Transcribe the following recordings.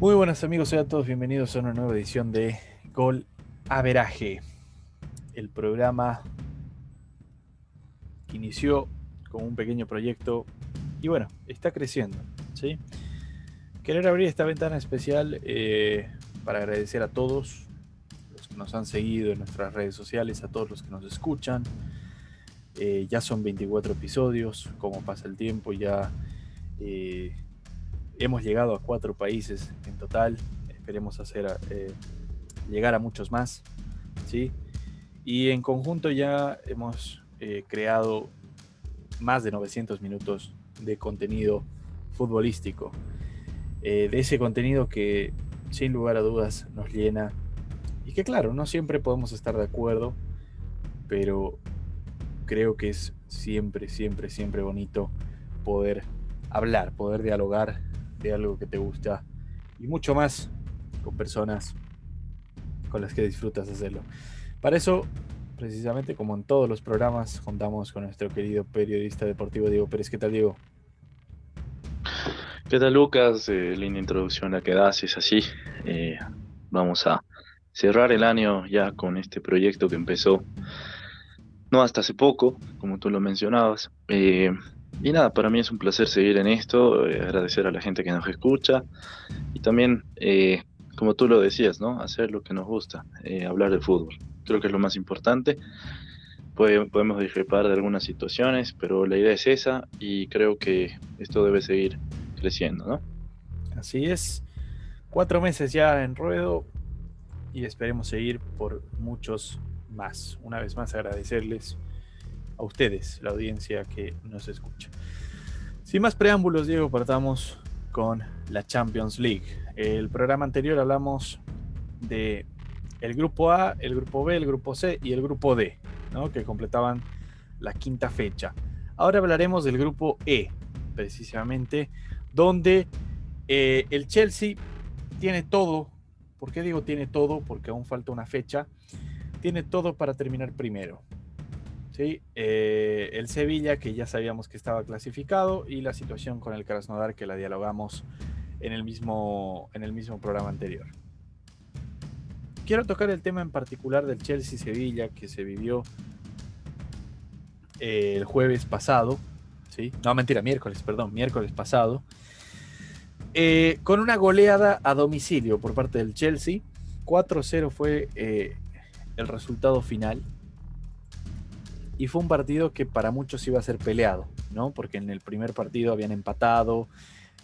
Muy buenas amigos, sean todos bienvenidos a una nueva edición de Gol Averaje, el programa que inició con un pequeño proyecto y bueno, está creciendo. ¿sí? Querer abrir esta ventana especial eh, para agradecer a todos los que nos han seguido en nuestras redes sociales, a todos los que nos escuchan. Eh, ya son 24 episodios, como pasa el tiempo, ya eh, hemos llegado a cuatro países en total. Esperemos hacer eh, llegar a muchos más. ¿sí? Y en conjunto ya hemos eh, creado más de 900 minutos de contenido futbolístico. Eh, de ese contenido que sin lugar a dudas nos llena. Y que claro, no siempre podemos estar de acuerdo, pero creo que es siempre, siempre, siempre bonito poder hablar, poder dialogar de algo que te gusta y mucho más con personas con las que disfrutas hacerlo. Para eso, precisamente como en todos los programas, contamos con nuestro querido periodista deportivo Diego Pérez. ¿Qué tal, Diego? ¿Qué tal, Lucas? Eh, linda introducción la que das, es así. Eh, vamos a cerrar el año ya con este proyecto que empezó no hasta hace poco, como tú lo mencionabas. Eh, y nada, para mí es un placer seguir en esto, eh, agradecer a la gente que nos escucha y también, eh, como tú lo decías, ¿no? Hacer lo que nos gusta, eh, hablar de fútbol. Creo que es lo más importante. podemos discrepar de algunas situaciones, pero la idea es esa y creo que esto debe seguir creciendo, ¿no? Así es. Cuatro meses ya en ruedo y esperemos seguir por muchos más. Una vez más agradecerles a ustedes, la audiencia que nos escucha. Sin más preámbulos, Diego, partamos con la Champions League. El programa anterior hablamos de el grupo A, el grupo B, el grupo C y el grupo D, ¿no? que completaban la quinta fecha. Ahora hablaremos del grupo E, precisamente, donde eh, el Chelsea tiene todo. ¿Por qué digo tiene todo? Porque aún falta una fecha. Tiene todo para terminar primero. Eh, el Sevilla, que ya sabíamos que estaba clasificado, y la situación con el Krasnodar, que la dialogamos en el mismo, en el mismo programa anterior. Quiero tocar el tema en particular del Chelsea-Sevilla, que se vivió eh, el jueves pasado, ¿sí? no mentira, miércoles, perdón, miércoles pasado, eh, con una goleada a domicilio por parte del Chelsea. 4-0 fue el resultado final y fue un partido que para muchos iba a ser peleado, ¿no? Porque en el primer partido habían empatado,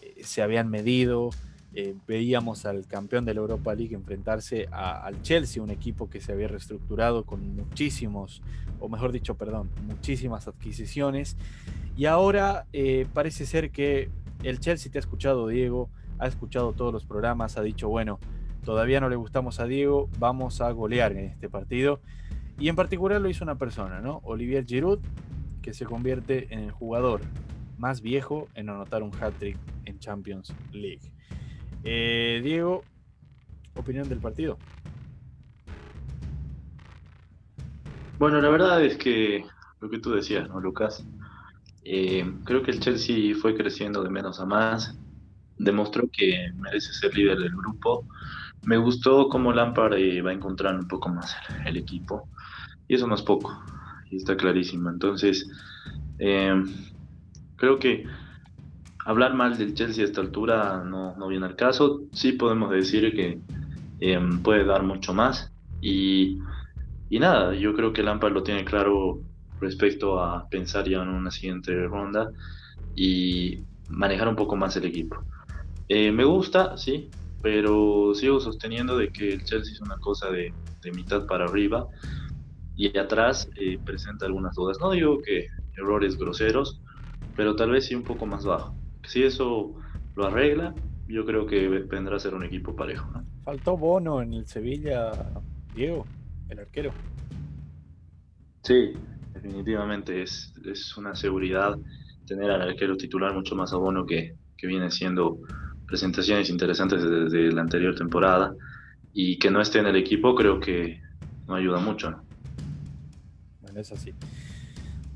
eh, se habían medido, eh, veíamos al campeón de la Europa League enfrentarse al Chelsea, un equipo que se había reestructurado con muchísimos, o mejor dicho, perdón, muchísimas adquisiciones. Y ahora eh, parece ser que el Chelsea te ha escuchado, Diego, ha escuchado todos los programas, ha dicho, bueno, todavía no le gustamos a Diego, vamos a golear en este partido. Y en particular lo hizo una persona, ¿no? Olivier Giroud, que se convierte en el jugador más viejo en anotar un hat-trick en Champions League. Eh, Diego, opinión del partido. Bueno, la verdad es que lo que tú decías, ¿no, Lucas? Eh, creo que el Chelsea fue creciendo de menos a más, demostró que merece ser líder del grupo. Me gustó cómo Lampard eh, va encontrando un poco más el equipo. Y eso no es poco, y está clarísimo. Entonces, em, creo que hablar mal del Chelsea a esta altura no, viene al caso. Sí podemos decir que em, puede dar mucho más. Y, y nada, yo creo que Lampard lo tiene claro respecto a pensar ya en una siguiente ronda y manejar un poco más el equipo. Eh, me gusta, sí, pero sigo sosteniendo de que el Chelsea es una cosa de, de mitad para arriba y atrás eh, presenta algunas dudas. No digo que errores groseros, pero tal vez sí un poco más bajo. Si eso lo arregla, yo creo que vendrá a ser un equipo parejo. Faltó Bono en el Sevilla, Diego, el arquero. Sí, definitivamente es, es una seguridad tener al arquero titular mucho más a Bono que, que viene siendo presentaciones interesantes desde la anterior temporada y que no esté en el equipo creo que no ayuda mucho. ¿no? es así.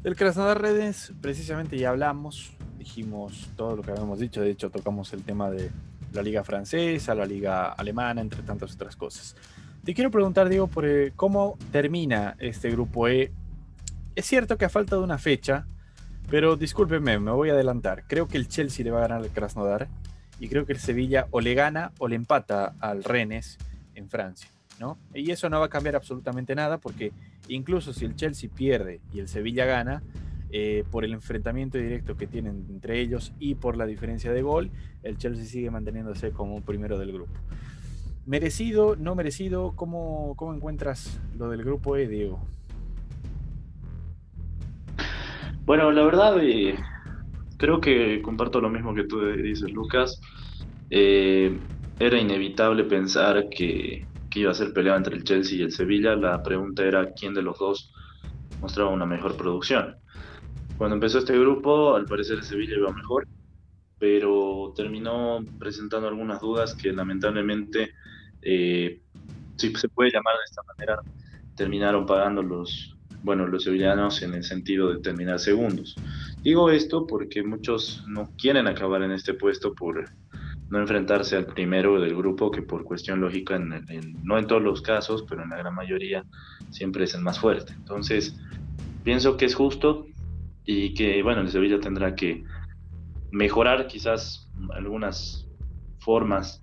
Del Krasnodar Redes, precisamente ya hablamos, dijimos todo lo que habíamos dicho, de hecho tocamos el tema de la liga francesa, la liga alemana, entre tantas otras cosas. Te quiero preguntar, Diego, por eh, cómo termina este grupo E. Es cierto que a falta de una fecha, pero discúlpeme, me voy a adelantar. Creo que el Chelsea le va a ganar al Krasnodar y creo que el Sevilla o le gana o le empata al Rennes en Francia, ¿no? Y eso no va a cambiar absolutamente nada porque incluso si el Chelsea pierde y el Sevilla gana, eh, por el enfrentamiento directo que tienen entre ellos y por la diferencia de gol, el Chelsea sigue manteniéndose como primero del grupo. ¿Merecido, no merecido? ¿Cómo, cómo encuentras lo del grupo E, Diego? Bueno, la verdad, eh, creo que comparto lo mismo que tú dices, Lucas. Eh, era inevitable pensar que, que, iba a ser pelea entre el Chelsea y el Sevilla. La pregunta era quién de los dos mostraba una mejor producción. Cuando empezó este grupo, al parecer el Sevilla iba mejor, pero terminó presentando algunas dudas que lamentablemente eh, si se puede llamar de esta manera, terminaron pagando los, bueno, los sevillanos en el sentido de terminar segundos. Digo esto porque muchos no quieren acabar en este puesto por no enfrentarse al primero del grupo, que por cuestión lógica, no en todos los casos, pero en la gran mayoría, siempre es el más fuerte. Entonces, pienso que es justo y que, bueno, el Sevilla tendrá que mejorar quizás algunas formas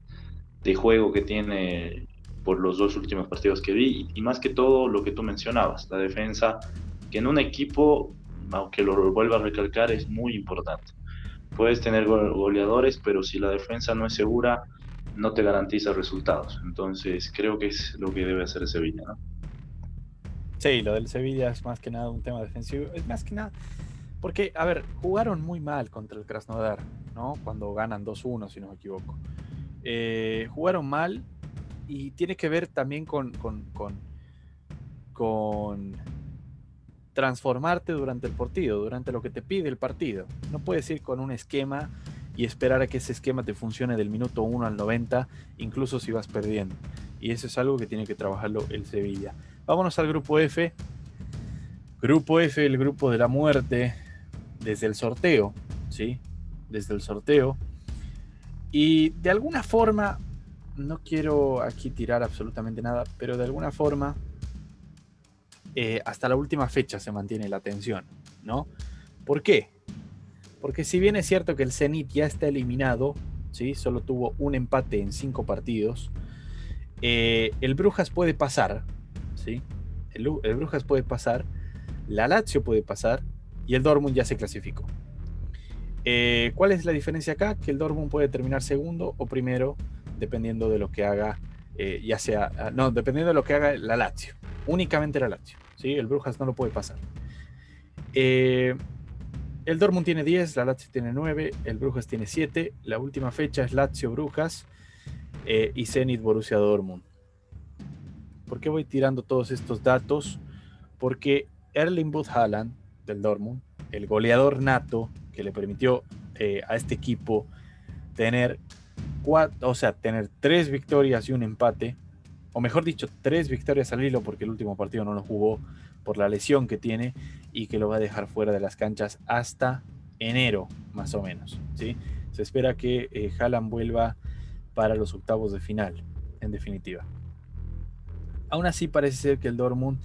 de juego que tiene por los dos últimos partidos que vi y más que todo lo que tú mencionabas, la defensa, que en un equipo, aunque lo vuelva a recalcar, es muy importante. Puedes tener goleadores, pero si la defensa no es segura, no te garantiza resultados. Entonces creo que es lo que debe hacer Sevilla, ¿no? Sí, lo del Sevilla es más que nada un tema defensivo. Es más que nada. Porque, a ver, jugaron muy mal contra el Krasnodar, ¿no? Cuando ganan 2-1, si no me equivoco. Eh, jugaron mal y tiene que ver también con, con, con, transformarte durante el partido, durante lo que te pide el partido. No puedes ir con un esquema y esperar a que ese esquema te funcione del minuto 1 al 90, incluso si vas perdiendo. Y eso es algo que tiene que trabajarlo el Sevilla. Vámonos al grupo F. Grupo F, el grupo de la muerte, desde el sorteo, ¿sí? Desde el sorteo. Y de alguna forma, no quiero aquí tirar absolutamente nada, pero de alguna forma, eh, hasta la última fecha se mantiene la tensión, ¿no? ¿Por qué? Porque si bien es cierto que el Zenit ya está eliminado, ¿sí? Solo tuvo un empate en cinco partidos, eh, el Brujas puede pasar, ¿sí? El, Brujas puede pasar, la Lazio puede pasar y el Dortmund ya se clasificó. Eh, ¿Cuál es la diferencia acá? Que el Dortmund puede terminar segundo o primero, dependiendo de lo que haga, eh, ya sea, ah, no, dependiendo de lo que haga la Lazio. Únicamente la Lazio. ¿sí? El Brujas no lo puede pasar. Eh, el Dortmund tiene 10, la Lazio tiene 9, el Brujas tiene 7. La última fecha es Lazio Brujas y Zenit Borussia Dortmund. ¿Por qué voy tirando todos estos datos? Porque Erling Booth Haaland del Dortmund, el goleador nato que le permitió eh, a este equipo tener o sea, tener tres victorias y un empate, o mejor dicho, tres victorias al hilo porque el último partido no lo jugó por la lesión que tiene y que lo va a dejar fuera de las canchas hasta enero, más o menos. ¿sí? Se espera que eh, Haaland vuelva para los octavos de final, en definitiva. Aún así parece ser que el Dortmund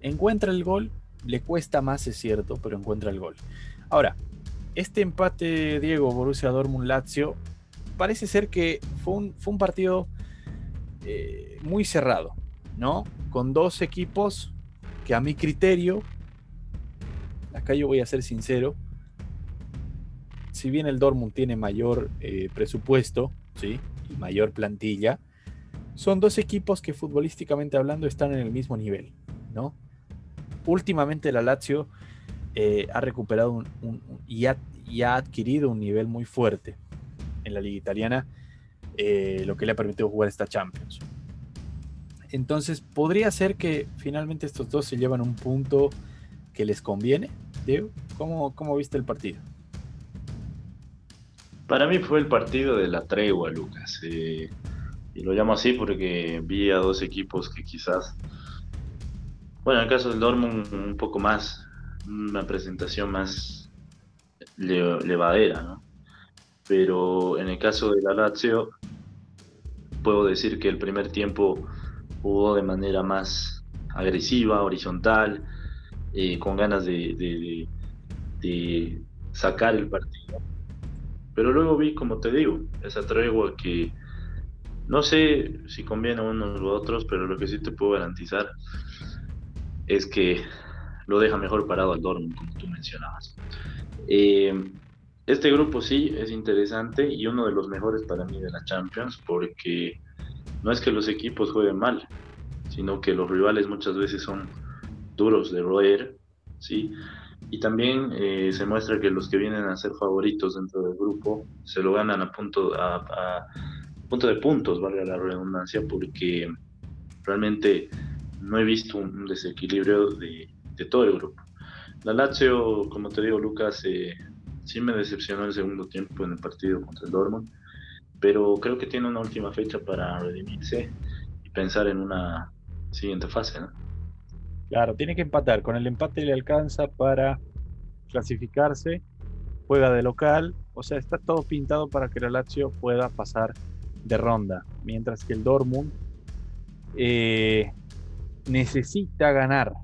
encuentra el gol, le cuesta más, es cierto, pero encuentra el gol. Ahora, este empate, Diego, Borussia Dortmund Lazio, parece ser que fue un, fue un partido eh, muy cerrado, ¿no? Con dos equipos que a mi criterio, acá yo voy a ser sincero, si bien el Dortmund tiene mayor eh, presupuesto, ¿sí? Y mayor plantilla, son dos equipos que futbolísticamente hablando están en el mismo nivel, ¿no? Últimamente la Lazio eh, ha recuperado un, y, ha, adquirido un nivel muy fuerte en la liga italiana, eh, lo que le ha permitido jugar esta Champions. Entonces, ¿podría ser que finalmente estos dos se llevan un punto que les conviene? Diego, ¿cómo, cómo viste el partido? Para mí fue el partido de la tregua, Lucas. Eh, y lo llamo así porque vi a dos equipos que quizás, bueno, en el caso del Dortmund un poco más una presentación más levadera, ¿no? Pero en el caso de la Lazio, puedo decir que el primer tiempo jugó de manera más agresiva, horizontal, eh, con ganas de, de, sacar el partido. Pero luego vi, como te digo, esa tregua que no sé si conviene a unos u otros, pero lo que sí te puedo garantizar es que lo deja mejor parado al Dortmund, como tú mencionabas. Eh, este grupo sí es interesante y uno de los mejores para mí de la Champions, porque no es que los equipos jueguen mal, sino que los rivales muchas veces son duros de roer, ¿sí? Y también eh, se muestra que los que vienen a ser favoritos dentro del grupo se lo ganan a punto, a, punto de puntos, valga la redundancia, porque realmente no he visto un desequilibrio de, todo el grupo. La Lazio, como te digo, Lucas, eh, sí me decepcionó el segundo tiempo en el partido contra el Dortmund, pero creo que tiene una última fecha para redimirse y pensar en una siguiente fase. ¿no? Claro, tiene que empatar. Con el empate le alcanza para clasificarse. Juega de local. O sea, está todo pintado para que la Lazio pueda pasar de ronda. Mientras que el Dortmund eh, necesita ganar.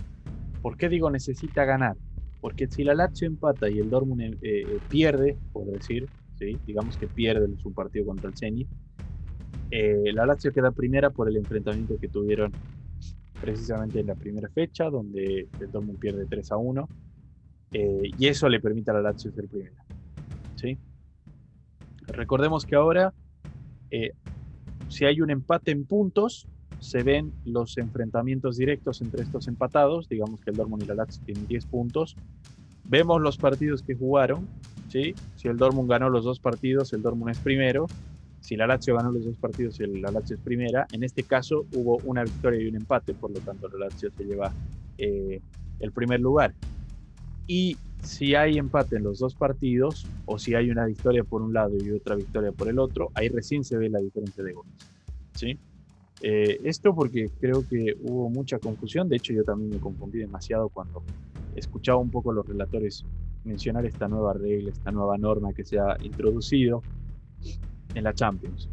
¿Por qué digo necesita ganar? Porque si la Lazio empata y el Dortmund eh, eh, pierde, por decir, ¿sí? digamos que pierde su partido contra el Zenit, la Lazio queda primera por el enfrentamiento que tuvieron precisamente en la primera fecha, donde el Dortmund pierde 3 a 1, y eso le permite a la Lazio ser primera. ¿sí? Recordemos que ahora eh, si hay un empate en puntos, se ven los enfrentamientos directos entre estos empatados, digamos que el Dortmund y la Lazio tienen 10 puntos, vemos los partidos que jugaron, ¿sí? si el Dortmund ganó los dos partidos, el Dortmund es primero, si la Lazio ganó los dos partidos, y la Lazio es primera, en este caso hubo una victoria y un empate, por lo tanto la Lazio se lleva eh, el primer lugar. Y si hay empate en los dos partidos o si hay una victoria por un lado y otra victoria por el otro, ahí recién se ve la diferencia de goles. ¿sí? Eh, esto porque creo que hubo mucha confusión, de hecho yo también me confundí demasiado cuando escuchaba un poco los relatores mencionar esta nueva regla, esta nueva norma que se ha introducido en la Champions.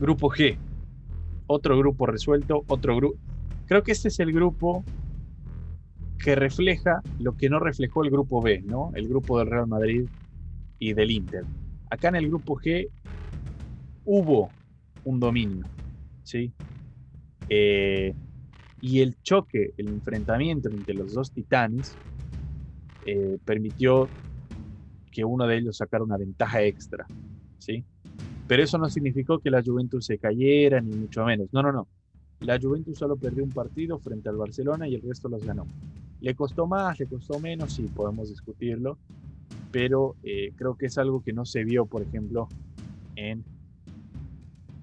Grupo G, otro grupo resuelto, otro grupo... Creo que este es el grupo que refleja lo que no reflejó el grupo B, ¿no? El grupo del Real Madrid y del Inter. Acá en el grupo G hubo un dominio, ¿sí? Eh, y el choque, el enfrentamiento entre los dos titanes eh, permitió que uno de ellos sacara una ventaja extra, ¿sí? Pero eso no significó que la Juventus se cayera, ni mucho menos. No, no, no. La Juventus solo perdió un partido frente al Barcelona y el resto los ganó. ¿Le costó más? ¿Le costó menos? Sí, podemos discutirlo, pero eh, creo que es algo que no se vio, por ejemplo, en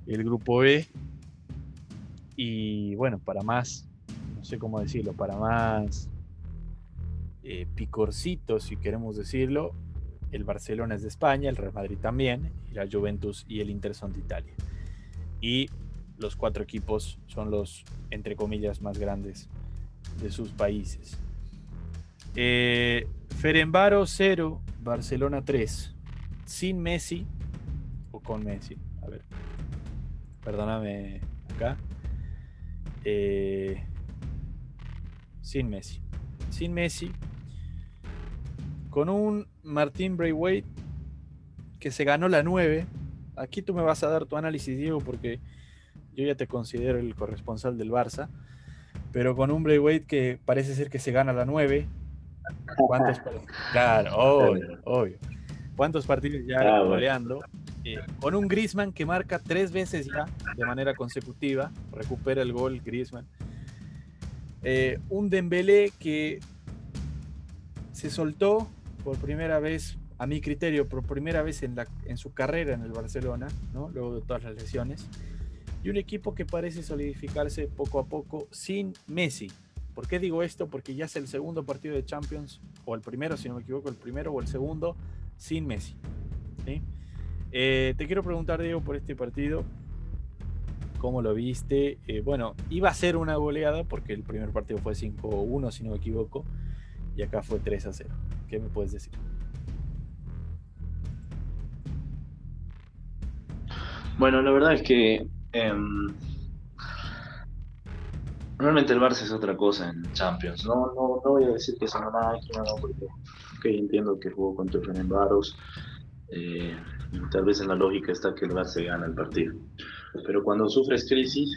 el grupo B. Y bueno, para más, no sé cómo decirlo, para más eh, picorcito, si queremos decirlo, el Barcelona es de España, el Real Madrid también, y la Juventus y el Inter son de Italia. Y los cuatro equipos son los, entre comillas, más grandes de sus países. Eh, Ferenbaro 0, Barcelona 3. Sin Messi o con Messi. A ver. Perdóname acá. Eh, sin Messi. Sin Messi. Con un Martín Braithwaite que se ganó la 9. Aquí tú me vas a dar tu análisis, Diego, porque yo ya te considero el corresponsal del Barça. Pero con un Braithwaite que parece ser que se gana la 9 ¿Cuántos Claro, obvio, obvio. ¿Cuántos partidos ya ah, goleando? Con un Grisman que marca tres veces ya de manera consecutiva, recupera el gol Grisman. Eh, un Dembélé que se soltó por primera vez, a mi criterio, por primera vez en, su carrera en el Barcelona, luego de todas las lesiones. Y un equipo que parece solidificarse poco a poco sin Messi, ¿Por qué digo esto? Porque ya es el segundo partido de Champions, o el primero, si no me equivoco, el primero o el segundo, sin Messi. Eh, te quiero preguntar, Diego, por este partido. ¿Cómo lo viste? Eh, bueno, iba a ser una goleada porque el primer partido fue 5-1, si no me equivoco, y acá fue 3-0. ¿Qué me puedes decir? Bueno, la verdad es que em, realmente el Barça es otra cosa en Champions. No, no, no voy a decir que es una máquina, no, porque entiendo que jugó contra Fenerbahce. Eh, tal vez en la lógica está que el Barça gana el partido. Pero cuando sufres crisis,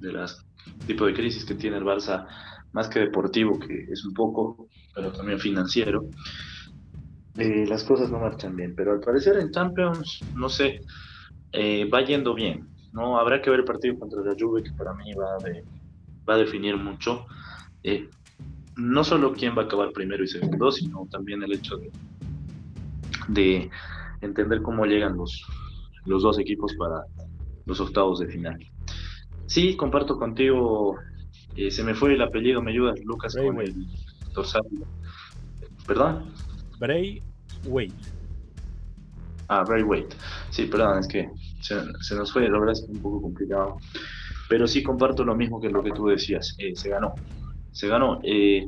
de las tipo de crisis que tiene el Barça, más que deportivo, que es un poco, pero también financiero, eh, las cosas no marchan bien. Pero al parecer en Champions, no sé, eh, va yendo bien. No habrá que ver el partido contra la Juve, que para mí va, va a definir mucho. Eh, no solo quién va a acabar primero y segundo, sino también el hecho de, de entender cómo llegan los, los dos equipos para los octavos de final. Sí, comparto contigo. Eh, se me fue el apellido, me ayudas, Lucas, con el dorsal. ¿Perdón? Bray Wait. Ah, Bray Wait. Sí, perdón, es que se, nos fue, la verdad es un poco complicado. Pero sí comparto lo mismo que lo que tú decías. Eh, se ganó. Se ganó. Eh,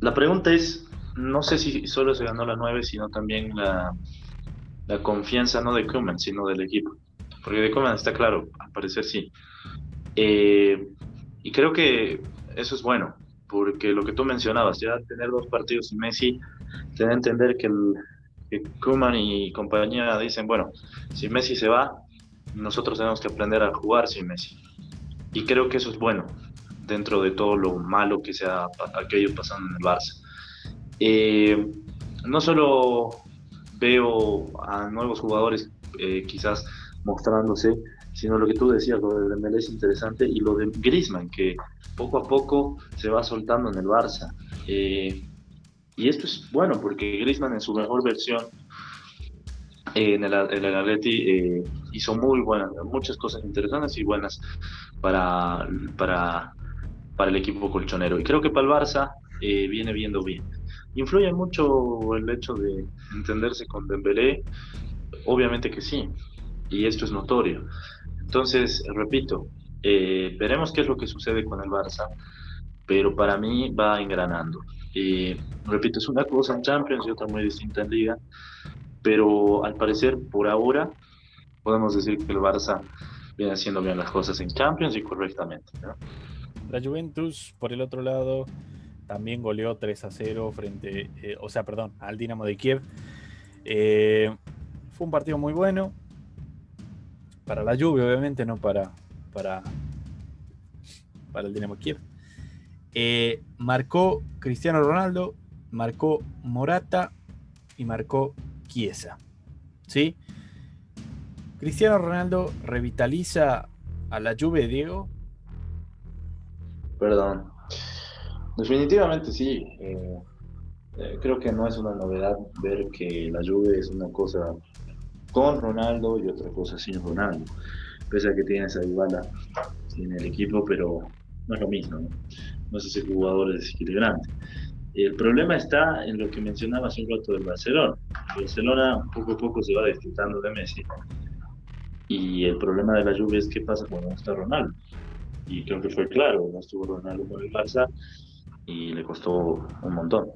la pregunta es, no sé si solo se ganó la 9, sino también la, la confianza no de Koeman, sino del equipo. Porque de Koeman está claro, al parecer sí. Eh, y creo que eso es bueno, porque lo que tú mencionabas, ya tener dos partidos sin Messi, te da entender que, el, y compañía dicen, bueno, si Messi se va, nosotros tenemos que aprender a jugar sin Messi. Y creo que eso es bueno, dentro de todo lo malo que sea aquello pasando en el Barça. Eh, no solo veo a nuevos jugadores eh, quizás mostrándose, sino lo que tú decías, lo de Dembélé es interesante y lo de Griezmann, que poco a poco se va soltando en el Barça. Eh, y esto es bueno porque Griezmann en su mejor versión en el, el Atleti eh, hizo muy buenas, muchas cosas interesantes y buenas para, para, para el equipo colchonero. Y creo que para el Barça eh, viene viendo bien. ¿Influye mucho el hecho de entenderse con Dembélé? Obviamente que sí, y esto es notorio. Entonces, repito, eh, veremos qué es lo que sucede con el Barça, pero para mí va engranando. Y repito, es una cosa en Champions y otra muy distinta en Liga, pero al parecer por ahora podemos decir que el Barça viene haciendo bien las cosas en Champions y correctamente. La Juventus, por el otro lado, también goleó 3 a 0 frente, eh, o sea, perdón, al Dinamo de Kiev. Eh, fue un partido muy bueno, para la lluvia, obviamente, no para, para, para el Dinamo Kiev. Eh, marcó Cristiano Ronaldo, marcó Morata y marcó Chiesa. ¿Sí? Cristiano Ronaldo revitaliza a la Juve, Diego. Perdón. Definitivamente sí. Eh, eh, creo que no es una novedad ver que la Juve es una cosa con Ronaldo y otra cosa sin Ronaldo. Pese a que tienes a Dybala en el equipo, pero no es lo mismo, ¿no? No es ese jugador desequilibrante. El problema está en lo que mencionaba hace un rato del Barcelona. El Barcelona poco a poco se va disfrutando de Messi. Y el problema de la lluvia es qué pasa cuando no está Ronaldo. Y creo que fue claro, no estuvo Ronaldo con el Barça y le costó un montón.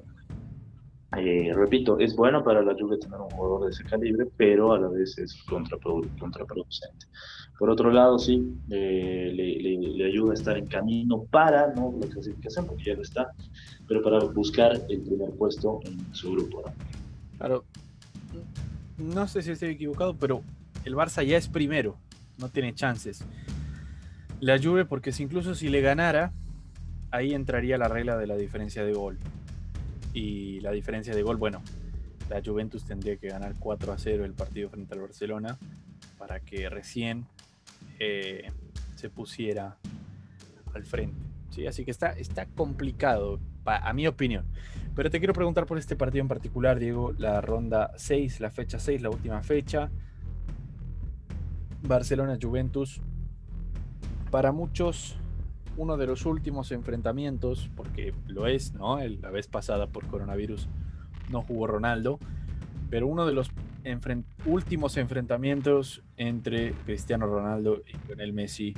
Eh, repito, es bueno para la Juve tener un jugador de ese calibre, pero a la vez es contraproducente. Por otro lado, sí, eh, le, ayuda a estar en camino para, no la clasificación, porque ya lo está, pero para buscar el primer puesto en su grupo. Claro, no sé si estoy equivocado, pero el Barça ya es primero, no tiene chances. La Juve, porque si incluso si le ganara, ahí entraría la regla de la diferencia de gol y la diferencia de gol, bueno, la Juventus tendría que ganar 4 a 0 el partido frente al Barcelona para que recién eh, se pusiera al frente. ¿sí? Así que está, está complicado, a mi opinión. Pero te quiero preguntar por este partido en particular, Diego, la ronda 6, la fecha 6, la última fecha. Barcelona-Juventus. Para muchos uno de los últimos enfrentamientos, porque lo es, ¿no? la vez pasada por coronavirus no jugó Ronaldo, pero uno de los últimos enfrentamientos entre Cristiano Ronaldo y Lionel Messi,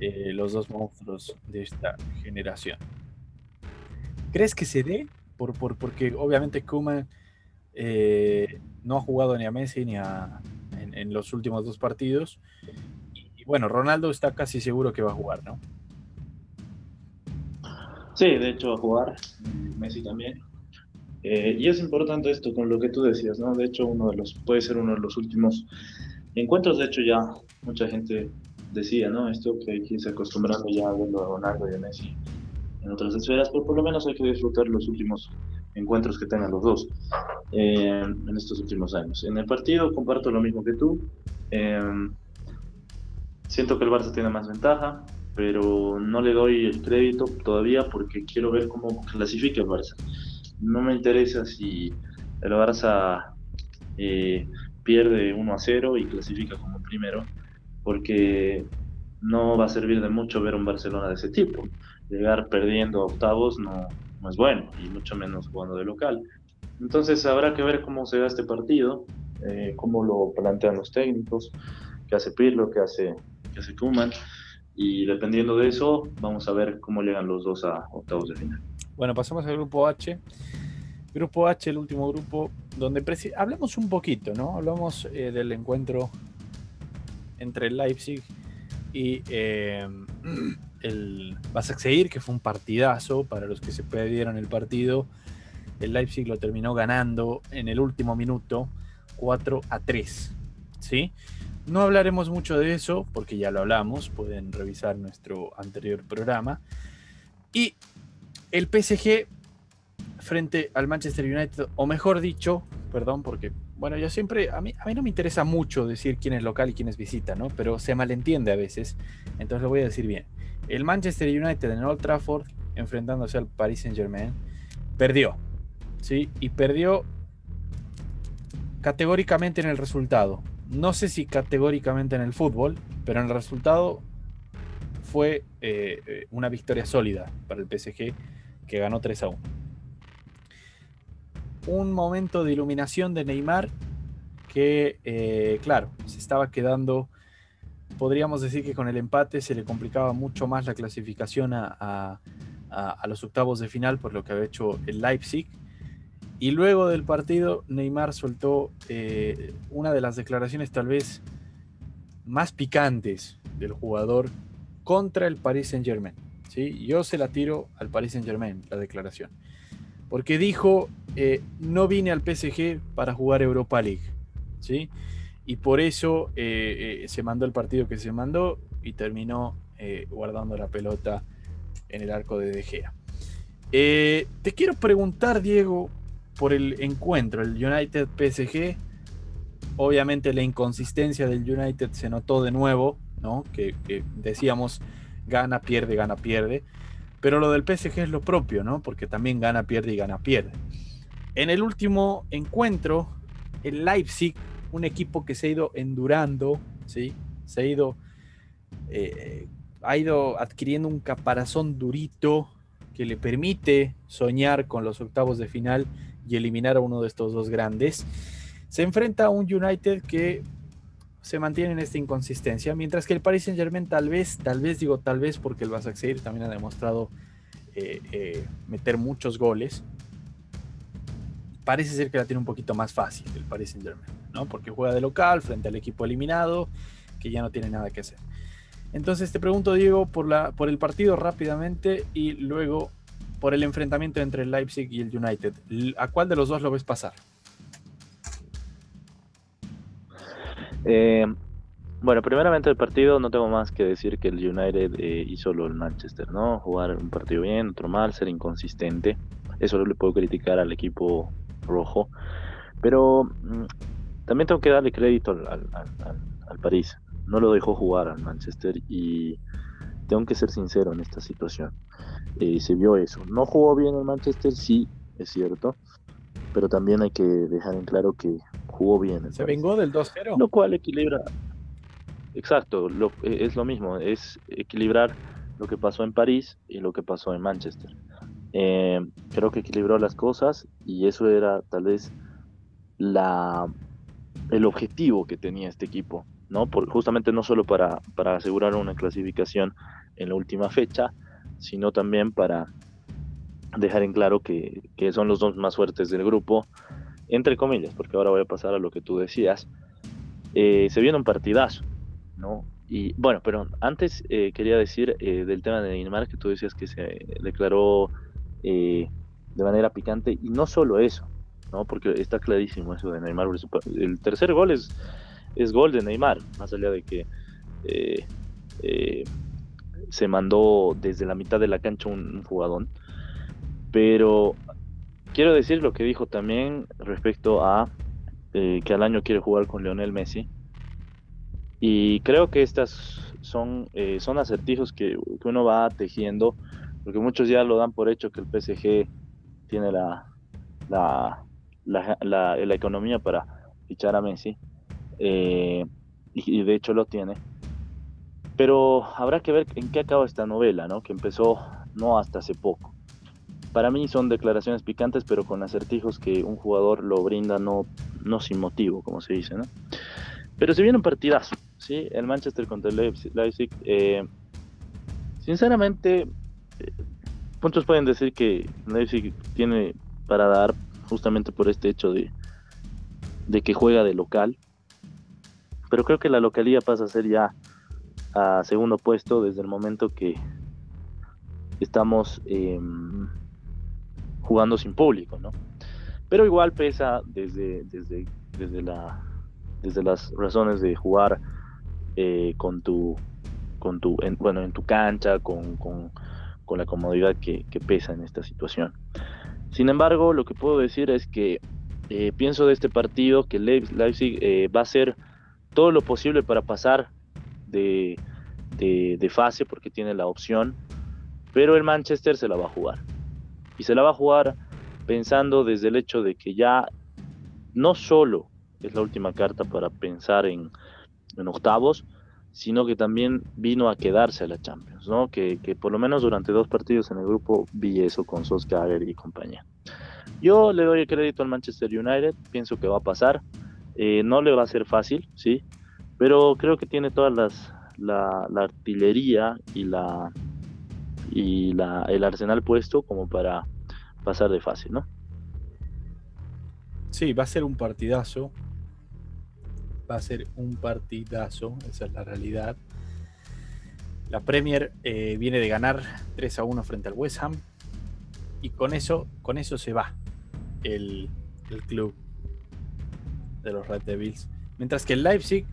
eh, los dos monstruos de esta generación. ¿Crees que se dé? Por, porque obviamente Kuma eh, no ha jugado ni a Messi ni a, en, los últimos dos partidos. Y, bueno, Ronaldo está casi seguro que va a jugar, ¿no? Sí, de hecho a jugar, Messi también. Eh, y es importante esto con lo que tú decías, ¿no? De hecho, uno de los, puede ser uno de los últimos encuentros, de hecho ya mucha gente decía, ¿no? Esto que hay que irse acostumbrando ya a verlo a Ronaldo y a Messi en otras esferas, pero por lo menos hay que disfrutar los últimos encuentros que tengan los dos eh, en estos últimos años. En el partido comparto lo mismo que tú. Eh, siento que el Barça tiene más ventaja, pero no le doy el crédito todavía porque quiero ver cómo clasifica el Barça. No me interesa si el Barça eh, pierde 1 a 0 y clasifica como primero, porque no va a servir de mucho ver un Barcelona de ese tipo. Llegar perdiendo octavos no, no es bueno, y mucho menos jugando de local. Entonces habrá que ver cómo se da este partido, eh, cómo lo plantean los técnicos, qué hace Pirlo, qué hace, qué hace Kuman, y dependiendo de eso, vamos a ver cómo llegan los dos a octavos de final. Bueno, pasamos al grupo H. Grupo H, el último grupo, donde hablamos un poquito, ¿no? Hablamos eh, del encuentro entre el Leipzig y eh, el seguir que fue un partidazo para los que se perdieron el partido. El Leipzig lo terminó ganando en el último minuto 4 a 3. ¿sí? No hablaremos mucho de eso porque ya lo hablamos, pueden revisar nuestro anterior programa. Y el PSG frente al Manchester United, o mejor dicho, perdón, porque, bueno, yo siempre, a mí, a mí no me interesa mucho decir quién es local y quién es visita, ¿no? Pero se malentiende a veces, entonces lo voy a decir bien. El Manchester United en Old Trafford, enfrentándose al Paris Saint Germain, perdió, ¿sí? Y perdió categóricamente en el resultado. No sé si categóricamente en el fútbol, pero en el resultado fue eh, eh, una victoria sólida para el PSG que ganó 3 a 1 un momento de iluminación de Neymar que, eh, claro, se estaba quedando, podríamos decir que con el empate se le complicaba mucho más la clasificación a, los octavos de final por lo que había hecho el Leipzig. Y luego del partido, Neymar soltó eh, una de las declaraciones tal vez más picantes del jugador contra el Paris Saint Germain. ¿sí? Yo se la tiro al Paris Saint Germain, la declaración porque dijo, eh, no vine al PSG para jugar Europa League, ¿sí? Y por eso eh, se mandó el partido que se mandó y terminó guardando la pelota en el arco de De Gea. te quiero preguntar, Diego, por el encuentro, el United PSG. Obviamente la inconsistencia del United se notó de nuevo, ¿no? que decíamos gana, pierde, gana, pierde. Pero lo del PSG es lo propio, ¿no? Porque también gana, pierde y gana, pierde. En el último encuentro, el Leipzig, un equipo que se ha ido endurando, ¿sí? Se ha ido, eh, ha ido adquiriendo un caparazón durito que le permite soñar con los octavos de final y eliminar a uno de estos dos grandes. Se enfrenta a un United que se mantiene en esta inconsistencia, mientras que el Paris Saint Germain tal vez, tal vez digo tal vez porque el Basaksehir también ha demostrado eh, eh, meter muchos goles, parece ser que la tiene un poquito más fácil el Paris Saint Germain, ¿no? Porque juega de local frente al equipo eliminado, que ya no tiene nada que hacer. Entonces te pregunto, Diego, por, la, por el partido rápidamente y luego por el enfrentamiento entre el Leipzig y el United. ¿A cuál de los dos lo ves pasar? Eh, bueno, primeramente el partido no tengo más que decir que el United eh, hizo lo del Manchester, ¿no? Jugar un partido bien, otro mal, ser inconsistente. Eso le puedo criticar al equipo rojo. Pero mm, también tengo que darle crédito al, al, París. No lo dejó jugar al Manchester y tengo que ser sincero en esta situación. Eh, se vio eso. No jugó bien el Manchester, sí, es cierto. Pero también hay que dejar en claro que jugó bien. Se vengó del 2-0. Lo cual equilibra. Exacto, e, es lo mismo, es equilibrar lo que pasó en París y lo que pasó en Manchester. Eh, creo que equilibró las cosas y eso era tal vez la, el objetivo que tenía este equipo, ¿no? Justamente no solo para, asegurar una clasificación en la última fecha, sino también para dejar en claro que, son los dos más fuertes del grupo entre comillas, porque ahora voy a pasar a lo que tú decías. eh, se viene un partidazo, ¿no? Y bueno, pero antes eh, quería decir eh, del tema de Neymar, que tú decías que se declaró de manera picante, y no solo eso, ¿no? Porque está clarísimo eso de Neymar. El tercer gol es, es gol de Neymar, más allá de que se mandó desde la mitad de la cancha un, un jugadón. Pero quiero decir lo que dijo también respecto a eh, que al año quiere jugar con Lionel Messi. Y creo que estas son, eh, son acertijos que, uno va tejiendo, porque muchos ya lo dan por hecho que el PSG tiene la, la, la, economía para fichar a Messi, eh, y, de hecho lo tiene. Pero habrá que ver en qué acaba esta novela, ¿no? que empezó no hasta hace poco para mí son declaraciones picantes, pero con acertijos que un jugador lo brinda no, no sin motivo, como se dice, ¿no? Pero se viene un partidazo, ¿sí? El Manchester contra el Leipzig. Eh, sinceramente, eh, muchos pueden decir que Leipzig tiene para dar justamente por este hecho de, de que juega de local. Pero creo que la localía pasa a ser ya a segundo puesto desde el momento que estamos... Eh, jugando sin público, ¿no? Pero igual pesa desde, desde, desde, la, desde las razones de jugar eh, con tu, con tu bueno, en tu cancha, con, con, la comodidad que, pesa en esta situación. Sin embargo, lo que puedo decir es que eh, pienso de este partido que Leipzig eh, va a hacer todo lo posible para pasar de, de, fase porque tiene la opción, pero el Manchester se la va a jugar y se la va a jugar pensando desde el hecho de que ya no solo es la última carta para pensar en, octavos, sino que también vino a quedarse a la Champions, ¿no? Que, por lo menos durante dos partidos en el grupo vi eso con Solskjaer y compañía. Yo le doy el crédito al Manchester United, pienso que va a pasar, eh, no le va a ser fácil, sí, pero creo que tiene todas las la artillería y la y la, el arsenal puesto como para pasar de fácil, ¿no? Sí, va a ser un partidazo. Va a ser un partidazo, esa es la realidad. La Premier eh, viene de ganar 3 a 1 frente al West Ham. Y con eso, con eso se va el, el club de los Red Devils. Mientras que el Leipzig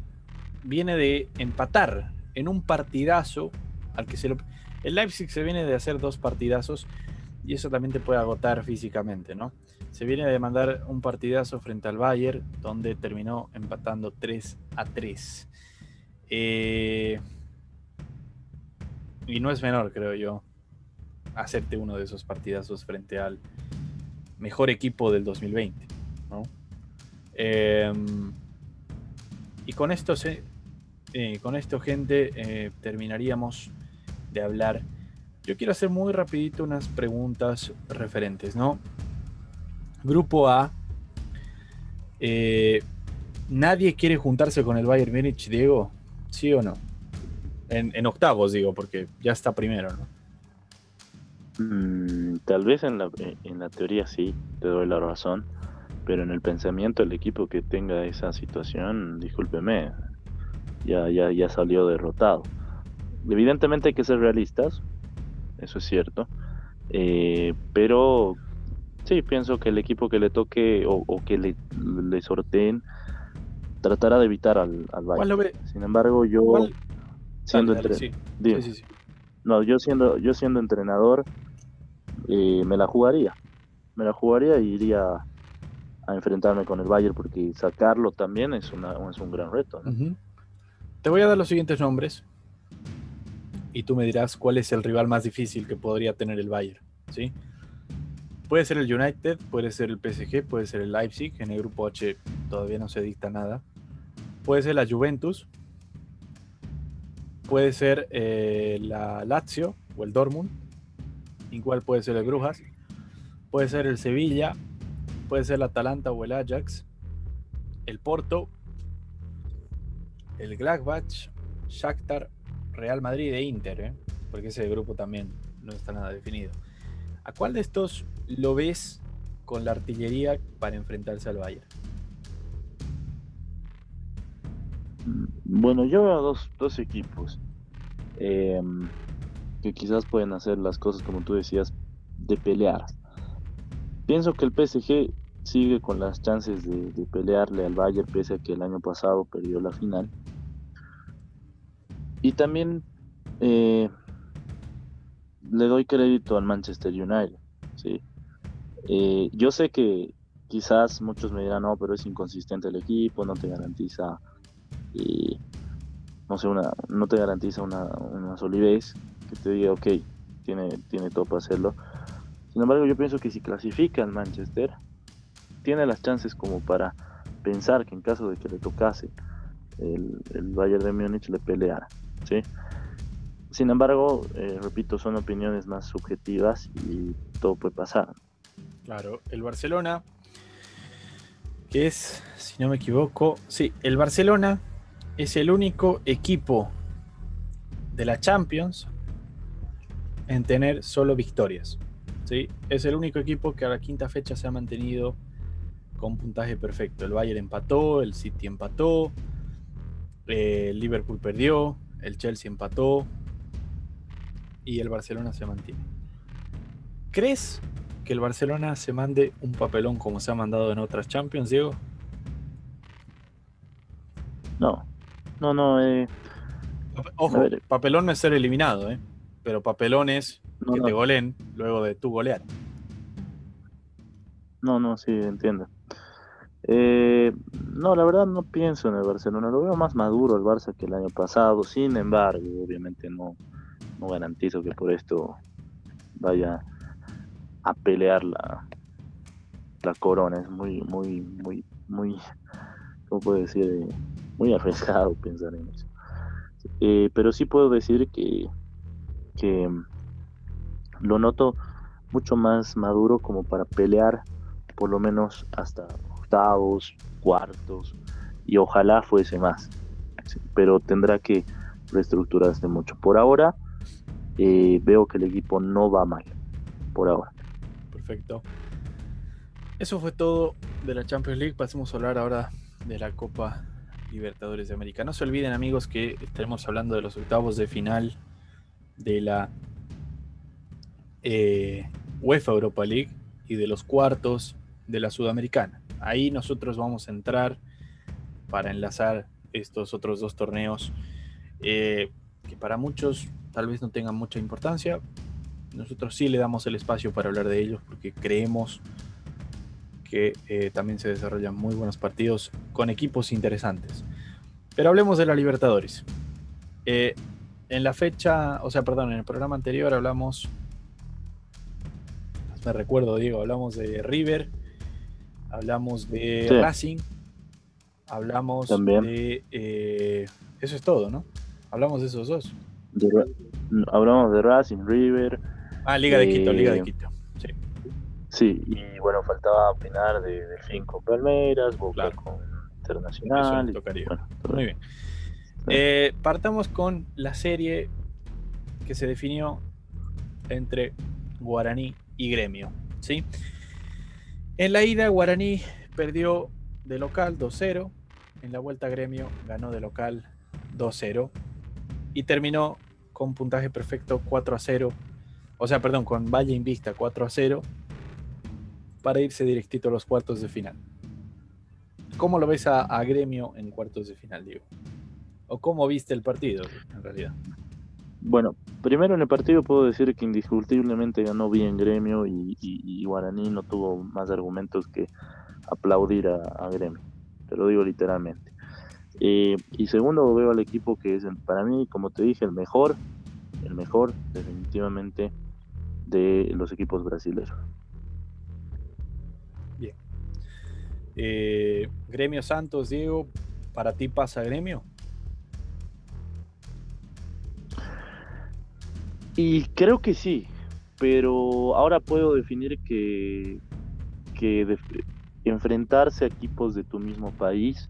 viene de empatar en un partidazo al que se lo, el Leipzig se viene de hacer dos partidazos y eso también te puede agotar físicamente, ¿no? Se viene de mandar un partidazo frente al Bayern, donde terminó empatando 3 a 3. Eh, y no es menor, creo yo, hacerte uno de esos partidazos frente al mejor equipo del 2020, ¿no? Em, y con esto, se, eh, con esto gente, eh, terminaríamos de hablar, yo quiero hacer muy rapidito unas preguntas referentes, ¿no? Grupo A. Eh, ¿Nadie quiere juntarse con el Bayern Múnich, Diego? ¿Sí o no? En, octavos, digo, porque ya está primero, ¿no? Mm, tal vez en la, en la teoría sí, te doy la razón, pero en el pensamiento el equipo que tenga esa situación, discúlpeme, ya, ya, ya salió derrotado. Evidentemente hay que ser realistas, eso es cierto, eh, pero sí, pienso que el equipo que le toque o, que le, le, sorteen tratará de evitar al, al Bayern. Sin embargo, yo siendo no, yo siendo yo siendo entrenador eh, me la jugaría, me la jugaría y iría a enfrentarme con el Bayern porque sacarlo también es, una, es un gran reto. Te voy a dar los siguientes nombres y tú me dirás cuál es el rival más difícil que podría tener el Bayern, ¿sí? Puede ser el United, puede ser el PSG, puede ser el Leipzig, en el grupo H todavía no se dicta nada. Puede ser la Juventus, puede ser eh, la Lazio o el Dortmund, igual puede ser el Brujas, puede ser el Sevilla, puede ser el Atalanta o el Ajax, el Porto, el Gladbach, Shakhtar Real Madrid e Inter, ¿eh? porque ese grupo también no está nada definido. ¿A cuál de estos lo ves con la artillería para enfrentarse al Bayern? Bueno, yo veo dos, dos equipos em, que quizás pueden hacer las cosas como tú decías, de pelear. Pienso que el PSG sigue con las chances de, pelearle al Bayern pese a que el año pasado perdió la final. Y también eh, le doy crédito al Manchester United. ¿sí? Eh, yo sé que quizás muchos me dirán, no, pero es inconsistente el equipo, no te garantiza, eh, no sé, una, no te garantiza una, una, solidez que te diga, ok, tiene, tiene todo para hacerlo. Sin embargo, yo pienso que si clasifica al Manchester, tiene las chances como para pensar que en caso de que le tocase el, el Bayern de Múnich le peleara. ¿sí? Sin embargo, eh, repito, son opiniones más subjetivas y todo puede pasar. Claro, el Barcelona, que es, si no me equivoco, sí, el Barcelona es el único equipo de la Champions en tener solo victorias. ¿sí? Es el único equipo que a la quinta fecha se ha mantenido con puntaje perfecto. El Bayern empató, el City empató, el Liverpool perdió, el Chelsea empató y el Barcelona se mantiene. ¿Crees que el Barcelona se mande un papelón como se ha mandado en otras Champions, Diego? No, no, no. Eh... Ojo, papelón no es ser eliminado, ¿eh? pero papelón es que te golen luego de tu golear. No, no, sí, entiendo. Eh, no, la verdad no pienso en el Barcelona, lo veo más maduro el Barça que el año pasado, sin embargo, obviamente no, no garantizo que por esto vaya a pelear la, la corona, es muy, muy, muy, muy, ¿cómo puedo decir? Eh, muy arriesgado pensar en eso. Eh, pero sí puedo decir que, que lo noto mucho más maduro como para pelear por lo menos hasta octavos, cuartos, y ojalá fuese más. pero tendrá que reestructurarse mucho. Por ahora, eh, veo que el equipo no va mal. Por ahora. Perfecto. Eso fue todo de la Champions League. Pasemos a hablar ahora de la Copa Libertadores de América. No se olviden, amigos, que estaremos hablando de los octavos de final de la eh, UEFA Europa League y de los cuartos de la Sudamericana. Ahí nosotros vamos a entrar para enlazar estos otros dos torneos eh, que para muchos tal vez no tengan mucha importancia. Nosotros sí le damos el espacio para hablar de ellos porque creemos que eh, también se desarrollan muy buenos partidos con equipos interesantes. Pero hablemos de la Libertadores. Eh, en la fecha, o sea, perdón, en el programa anterior hablamos, me recuerdo, Diego, hablamos de River hablamos de Racing, hablamos de... Eh, eso es todo, ¿no? Hablamos de esos dos. hablamos de Racing, River. Ah, Liga de Quito, Liga de eh, Quito. Sí. Sí, y bueno, faltaba opinar de Delfín con Palmeiras, Boca con Internacional. Muy bien. Eh, partamos con la serie que se definió entre Guaraní y Gremio. ¿sí? En la ida, Guaraní perdió de local 2-0. En la vuelta, Gremio ganó de local 2-0. Y terminó con puntaje perfecto 4-0. O sea, perdón, con Valle Invista 4-0. Para irse directito a los cuartos de final. ¿Cómo lo ves a, a Gremio en cuartos de final, Diego? ¿O cómo viste el partido, en realidad? Bueno, primero en el partido puedo decir que indiscutiblemente ganó bien Gremio y, Guaraní no tuvo más argumentos que aplaudir a, Gremio. Te lo digo literalmente. Eh, y segundo, veo al equipo que es para mí, como te dije, el mejor, el mejor definitivamente de los equipos brasileños. Bien. Eh, gremio Santos, Diego, ¿para ti pasa Gremio? Y creo que sí, pero ahora puedo definir que, que enfrentarse a equipos de tu mismo país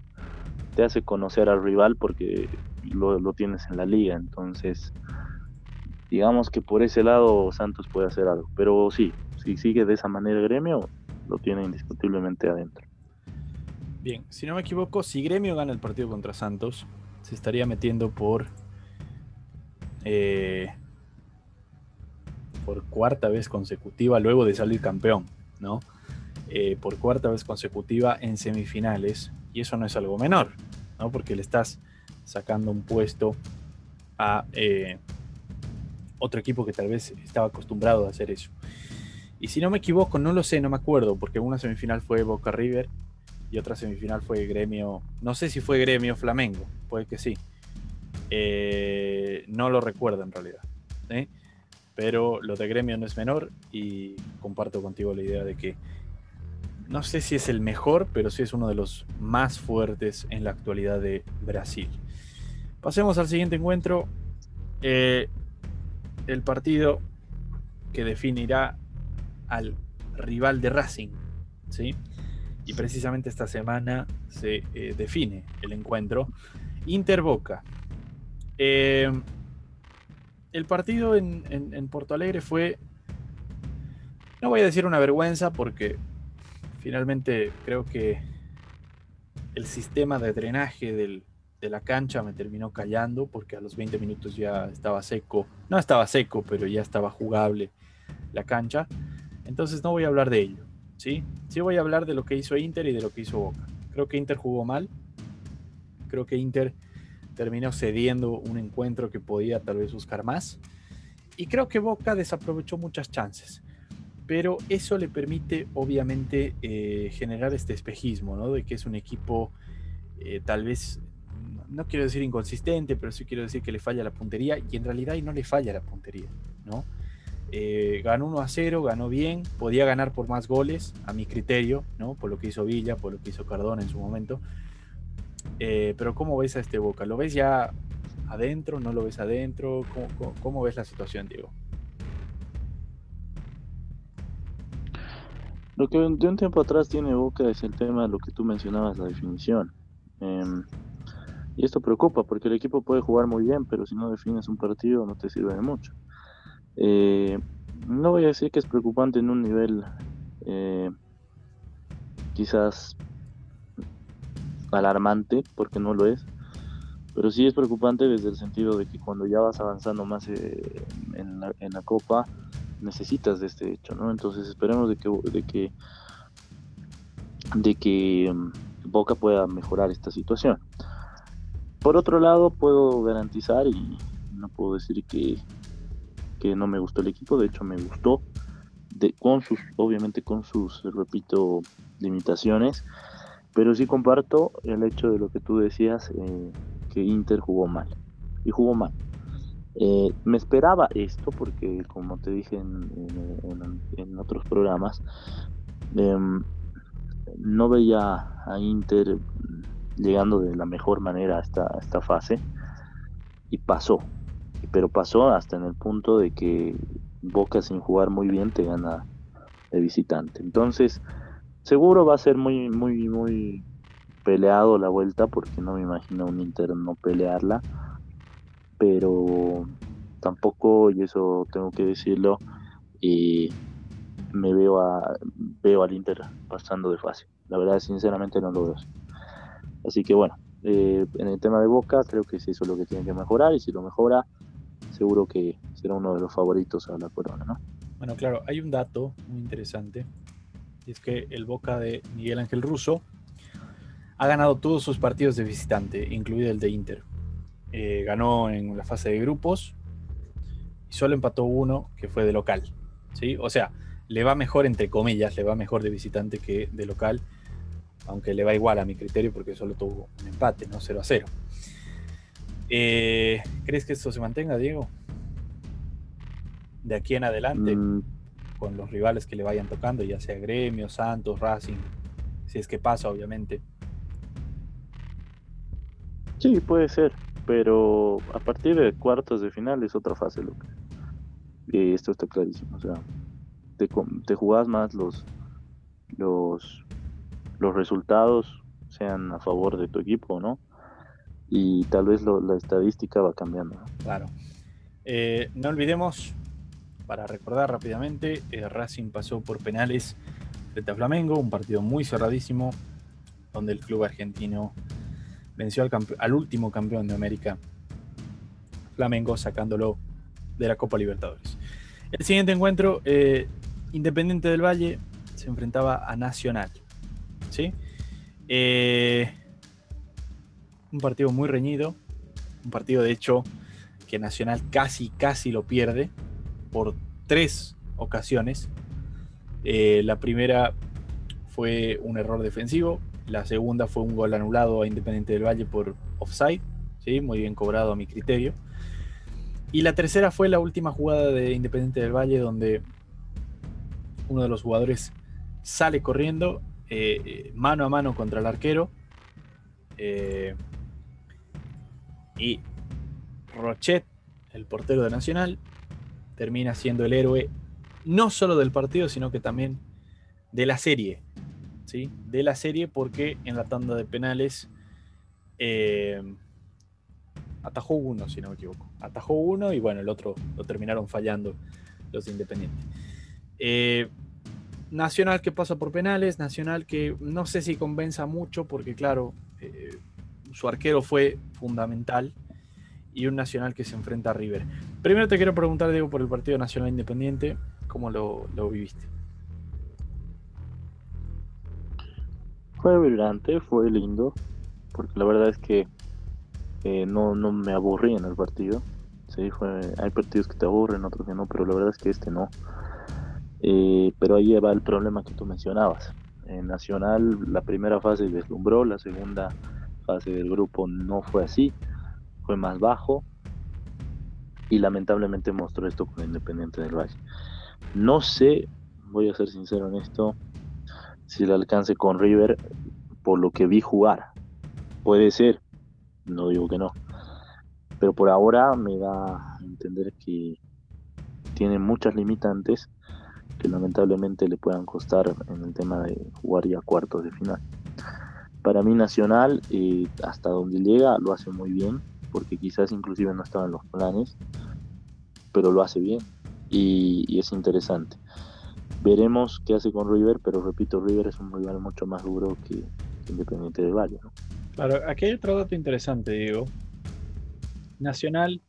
te hace conocer al rival porque lo, lo, tienes en la liga. Entonces, digamos que por ese lado Santos puede hacer algo. Pero sí, si sigue de esa manera el gremio, lo tiene indiscutiblemente adentro. Bien, si no me equivoco, si Gremio gana el partido contra Santos, se estaría metiendo por eh, por cuarta vez consecutiva luego de salir campeón, ¿no? Eh, por cuarta vez consecutiva en semifinales y eso no es algo menor, ¿no? Porque le estás sacando un puesto a eh, otro equipo que tal vez estaba acostumbrado a hacer eso. Y si no me equivoco, no lo sé, no me acuerdo, porque una semifinal fue Boca River y otra semifinal fue Gremio, no sé si fue Gremio Flamengo, puede que sí. Eh, no lo recuerdo en realidad. Pero lo de Gremio no es menor y comparto contigo la idea de que no sé si es el mejor, pero sí es uno de los más fuertes en la actualidad de Brasil. Pasemos al siguiente encuentro. Eh, el partido que definirá al rival de Racing. ¿sí? Y precisamente esta semana se eh, define el encuentro. Inter Boca. Eh, el partido en, en, Porto Alegre fue, no voy a decir una vergüenza porque finalmente creo que el sistema de drenaje del, de la cancha me terminó callando porque a los 20 minutos ya estaba seco. No estaba seco, pero ya estaba jugable la cancha. Entonces no voy a hablar de ello. ¿sí? sí voy a hablar de lo que hizo Inter y de lo que hizo Boca. Creo que Inter jugó mal. Creo que Inter terminó cediendo un encuentro que podía tal vez buscar más. Y creo que Boca desaprovechó muchas chances. Pero eso le permite obviamente eh, generar este espejismo, ¿no? De que es un equipo eh, tal vez no quiero decir inconsistente, pero sí quiero decir que le falla la puntería y en realidad no le falla la puntería, ¿no? Eh, ganó 1 a 0, ganó bien, podía ganar por más goles, a mi criterio, ¿no? Por lo que hizo Villa, por lo que hizo Cardona en su momento. Eh, pero ¿cómo ves a este Boca? ¿Lo ves ya adentro? ¿No lo ves adentro? ¿Cómo, ves la situación, Diego? Lo que de un tiempo atrás tiene Boca es el tema de lo que tú mencionabas, la definición. Em, y esto preocupa porque el equipo puede jugar muy bien, pero si no defines un partido no te sirve de mucho. Eh, no voy a decir que es preocupante en un nivel eh, quizás alarmante, porque no lo es, pero sí es preocupante desde el sentido de que cuando ya vas avanzando más eh, en, la, en, la, copa, necesitas de este hecho, ¿no? Entonces esperemos de que, de que, de que mm, Boca pueda mejorar esta situación. Por otro lado, puedo garantizar y no puedo decir que, que no me gustó el equipo, de hecho me gustó, de, con sus, obviamente con sus, repito, limitaciones, pero sí comparto el hecho de lo que tú decías, eh, que Inter jugó mal, y jugó mal. Eh, me esperaba esto porque, como te dije en, otros programas, em, no veía a Inter llegando de la mejor manera a esta, esta fase. Y pasó. Pero pasó hasta en el punto de que Boca sin jugar muy bien te gana de visitante. Entonces, seguro va a ser muy, muy, muy peleado la vuelta porque no me imagino un Inter no pelearla. Pero tampoco, y eso tengo que decirlo, y me veo a veo al Inter pasando de fase. La verdad, sinceramente no lo veo. Así que bueno, eh, en el tema de Boca creo que es eso lo que tiene que mejorar y si lo mejora, seguro que será uno de los favoritos a la corona, ¿no? Bueno, claro, hay un dato muy interesante y es que el Boca de Miguel Ángel Russo ha ganado todos sus partidos de visitante, incluido el de Inter. Eh, ganó en la fase de grupos y solo empató uno que fue de local. ¿sí? O sea, le va mejor, entre comillas, le va mejor de visitante que de local aunque le va igual a mi criterio porque solo tuvo un empate, ¿no? 0 a 0. Eh, ¿Crees que esto se mantenga, Diego? De aquí en adelante, mm. Con los rivales que le vayan tocando, ya sea Gremio, Santos, Racing, si es que pasa, obviamente. Sí, puede ser, pero a partir de cuartos de final es otra fase, Lucas. Y esto está clarísimo, o sea, te, te jugás más los, los los resultados sean a favor de tu equipo, ¿no? Y tal vez la estadística va cambiando. Claro. Eh, no olvidemos, para recordar rápidamente, eh, Racing pasó por penales frente a Flamengo, un partido muy cerradísimo, donde el club argentino venció al, último campeón de América, Flamengo, sacándolo de la Copa Libertadores. El siguiente encuentro, eh, Independiente del Valle se enfrentaba a Nacional. ¿sí? Eh, un partido muy reñido, un partido de hecho que Nacional casi, casi lo pierde por tres ocasiones. Eh, la primera fue un error defensivo, la segunda fue un gol anulado a Independiente del Valle por offside, ¿sí? muy bien cobrado a mi criterio. Y la tercera fue la última jugada de Independiente del Valle donde uno de los jugadores sale corriendo eh, mano a mano contra el arquero. Eh, y Rochet, el portero de Nacional, termina siendo el héroe no solo del partido, sino que también de la serie. ¿sí? De la serie porque en la tanda de penales eh, atajó uno, si no me equivoco. Atajó uno y bueno, el otro lo terminaron fallando los independientes. Eh, Nacional que pasa por penales, Nacional que no sé si convenza mucho porque claro, eh, su arquero fue fundamental y un Nacional que se enfrenta a River. Primero te quiero preguntar, Diego, por el Partido Nacional Independiente, ¿cómo lo, viviste? Fue vibrante, fue lindo, porque la verdad es que eh, no, no me aburrí en el partido. Sí, fue, hay partidos que te aburren, otros que no, pero la verdad es que este no. Eh, pero ahí va el problema que tú mencionabas. En Nacional la primera fase deslumbró, la segunda fase del grupo no fue así más bajo y lamentablemente mostró esto con Independiente del Valle. No sé, voy a ser sincero en esto, si el alcance con River por lo que vi jugar. Puede ser, no digo que no. Pero por ahora me da a entender que tiene muchas limitantes que lamentablemente le puedan costar en el tema de jugar ya cuartos de final. Para mí Nacional, eh, hasta donde llega, lo hace muy bien porque quizás inclusive no estaba en los planes, pero lo hace bien y, es interesante. Veremos qué hace con River, pero repito, River es un rival mucho más duro que, Independiente de Valle. Claro, aquí hay otro dato interesante, Diego. Nacional